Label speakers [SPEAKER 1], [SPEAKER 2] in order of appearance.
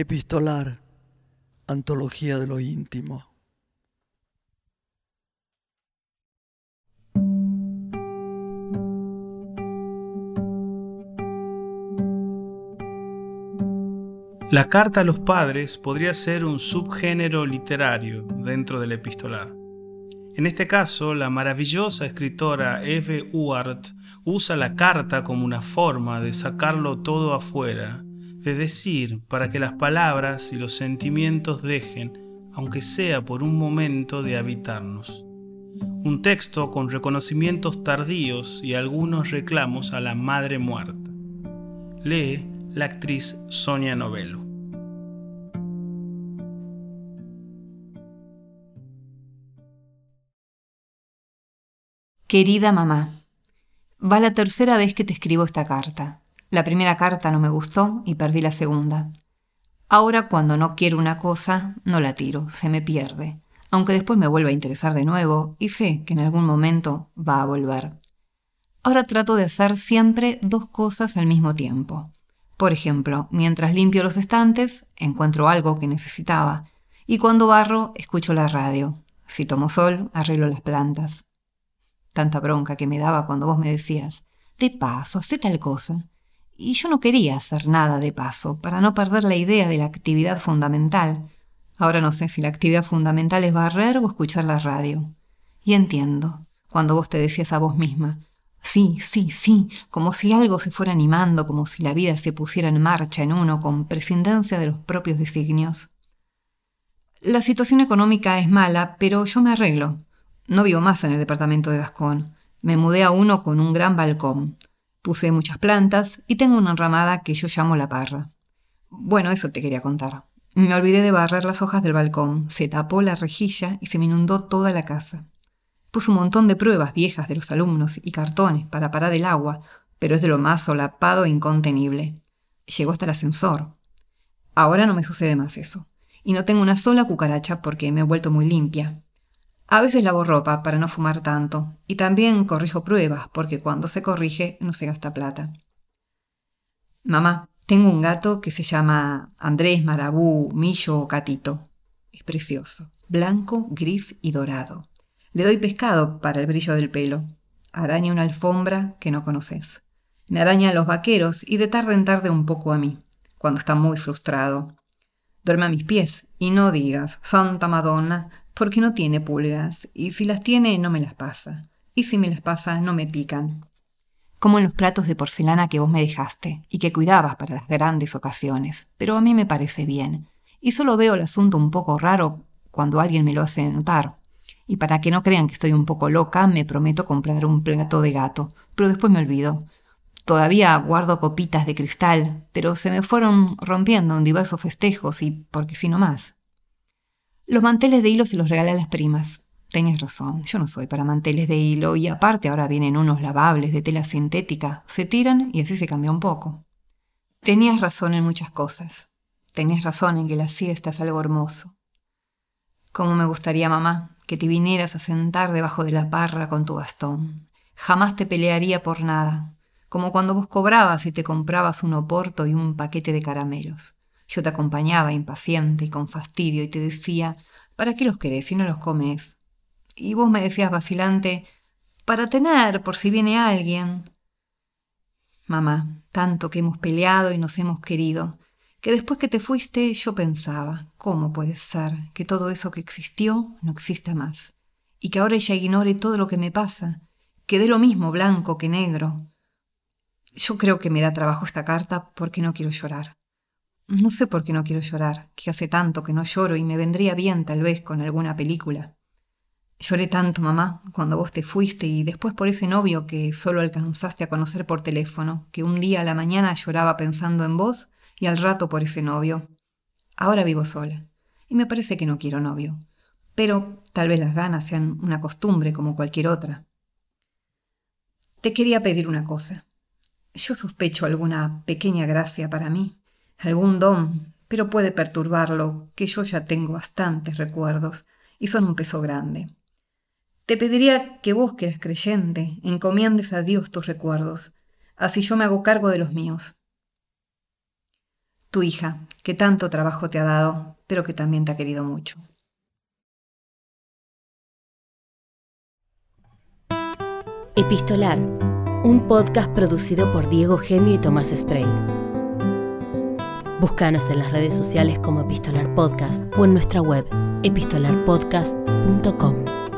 [SPEAKER 1] Epistolar, Antología de lo íntimo.
[SPEAKER 2] La carta a los padres podría ser un subgénero literario dentro del epistolar. En este caso, la maravillosa escritora Eve Uart usa la carta como una forma de sacarlo todo afuera de decir para que las palabras y los sentimientos dejen, aunque sea por un momento, de habitarnos. Un texto con reconocimientos tardíos y algunos reclamos a la madre muerta. Lee la actriz Sonia Novello.
[SPEAKER 3] Querida mamá, va la tercera vez que te escribo esta carta. La primera carta no me gustó y perdí la segunda. Ahora cuando no quiero una cosa, no la tiro, se me pierde, aunque después me vuelva a interesar de nuevo y sé que en algún momento va a volver. Ahora trato de hacer siempre dos cosas al mismo tiempo. Por ejemplo, mientras limpio los estantes, encuentro algo que necesitaba, y cuando barro, escucho la radio. Si tomo sol, arreglo las plantas. Tanta bronca que me daba cuando vos me decías, de paso, sé tal cosa y yo no quería hacer nada de paso, para no perder la idea de la actividad fundamental. Ahora no sé si la actividad fundamental es barrer o escuchar la radio. Y entiendo, cuando vos te decías a vos misma, sí, sí, sí, como si algo se fuera animando, como si la vida se pusiera en marcha en uno con prescindencia de los propios designios. La situación económica es mala, pero yo me arreglo. No vivo más en el departamento de Gascón. Me mudé a uno con un gran balcón. Puse muchas plantas y tengo una enramada que yo llamo la parra. Bueno, eso te quería contar. Me olvidé de barrer las hojas del balcón, se tapó la rejilla y se me inundó toda la casa. Puse un montón de pruebas viejas de los alumnos y cartones para parar el agua, pero es de lo más solapado e incontenible. Llegó hasta el ascensor. Ahora no me sucede más eso, y no tengo una sola cucaracha porque me he vuelto muy limpia. A veces lavo ropa para no fumar tanto y también corrijo pruebas porque cuando se corrige no se gasta plata. Mamá, tengo un gato que se llama Andrés, Marabú, Millo o Catito. Es precioso, blanco, gris y dorado. Le doy pescado para el brillo del pelo. Araña una alfombra que no conoces. Me araña a los vaqueros y de tarde en tarde un poco a mí, cuando está muy frustrado. Duerme a mis pies y no digas, Santa Madonna, porque no tiene pulgas, y si las tiene no me las pasa, y si me las pasa no me pican. Como en los platos de porcelana que vos me dejaste, y que cuidabas para las grandes ocasiones, pero a mí me parece bien, y solo veo el asunto un poco raro cuando alguien me lo hace notar. Y para que no crean que estoy un poco loca, me prometo comprar un plato de gato, pero después me olvido. Todavía guardo copitas de cristal, pero se me fueron rompiendo en diversos festejos y porque si no más. Los manteles de hilo se los regalé a las primas. Tenías razón, yo no soy para manteles de hilo y aparte ahora vienen unos lavables de tela sintética, se tiran y así se cambia un poco. Tenías razón en muchas cosas. Tenías razón en que la siesta es algo hermoso. Cómo me gustaría, mamá, que te vinieras a sentar debajo de la parra con tu bastón. Jamás te pelearía por nada, como cuando vos cobrabas y te comprabas un oporto y un paquete de caramelos. Yo te acompañaba impaciente y con fastidio y te decía, ¿para qué los querés si no los comes? Y vos me decías vacilante, para tener por si viene alguien. Mamá, tanto que hemos peleado y nos hemos querido, que después que te fuiste yo pensaba, ¿cómo puede ser que todo eso que existió no exista más? Y que ahora ella ignore todo lo que me pasa, que dé lo mismo blanco que negro. Yo creo que me da trabajo esta carta porque no quiero llorar. No sé por qué no quiero llorar, que hace tanto que no lloro y me vendría bien tal vez con alguna película. Lloré tanto, mamá, cuando vos te fuiste y después por ese novio que solo alcanzaste a conocer por teléfono, que un día a la mañana lloraba pensando en vos y al rato por ese novio. Ahora vivo sola y me parece que no quiero novio, pero tal vez las ganas sean una costumbre como cualquier otra. Te quería pedir una cosa. Yo sospecho alguna pequeña gracia para mí algún don, pero puede perturbarlo, que yo ya tengo bastantes recuerdos y son un peso grande. Te pediría que vos, que eres creyente, encomiendes a Dios tus recuerdos, así yo me hago cargo de los míos. Tu hija, que tanto trabajo te ha dado, pero que también te ha querido mucho.
[SPEAKER 4] Epistolar, un podcast producido por Diego Gemio y Tomás Spray. Búscanos en las redes sociales como Epistolar Podcast o en nuestra web epistolarpodcast.com.